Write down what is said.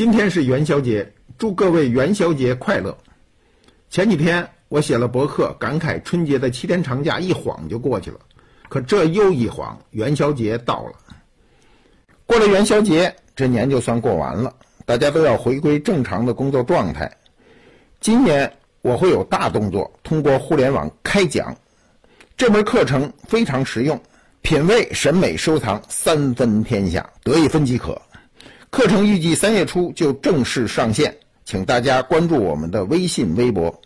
今天是元宵节，祝各位元宵节快乐。前几天我写了博客，感慨春节的七天长假一晃就过去了，可这又一晃，元宵节到了。过了元宵节，这年就算过完了，大家都要回归正常的工作状态。今年我会有大动作，通过互联网开讲，这门课程非常实用，品味、审美、收藏三分天下，得一分即可。课程预计三月初就正式上线，请大家关注我们的微信、微博。